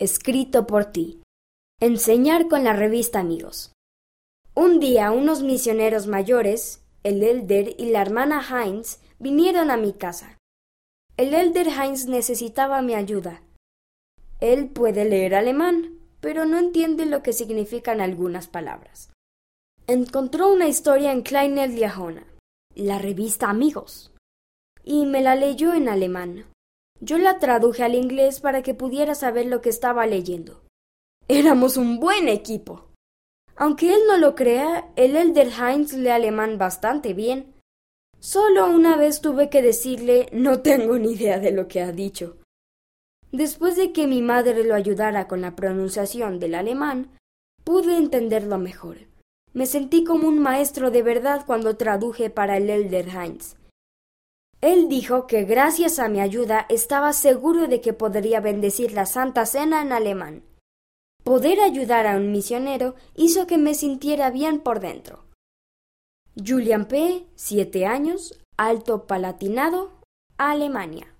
escrito por ti. Enseñar con la revista Amigos. Un día unos misioneros mayores, el elder y la hermana Heinz, vinieron a mi casa. El elder Heinz necesitaba mi ayuda. Él puede leer alemán, pero no entiende lo que significan algunas palabras. Encontró una historia en Kleiner Diahona, la revista Amigos, y me la leyó en alemán. Yo la traduje al inglés para que pudiera saber lo que estaba leyendo. Éramos un buen equipo. Aunque él no lo crea, el Elder Heinz lee alemán bastante bien. Solo una vez tuve que decirle no tengo ni idea de lo que ha dicho. Después de que mi madre lo ayudara con la pronunciación del alemán, pude entenderlo mejor. Me sentí como un maestro de verdad cuando traduje para el Elder Heinz. Él dijo que gracias a mi ayuda estaba seguro de que podría bendecir la Santa Cena en alemán. Poder ayudar a un misionero hizo que me sintiera bien por dentro. Julian P., siete años, Alto Palatinado, Alemania.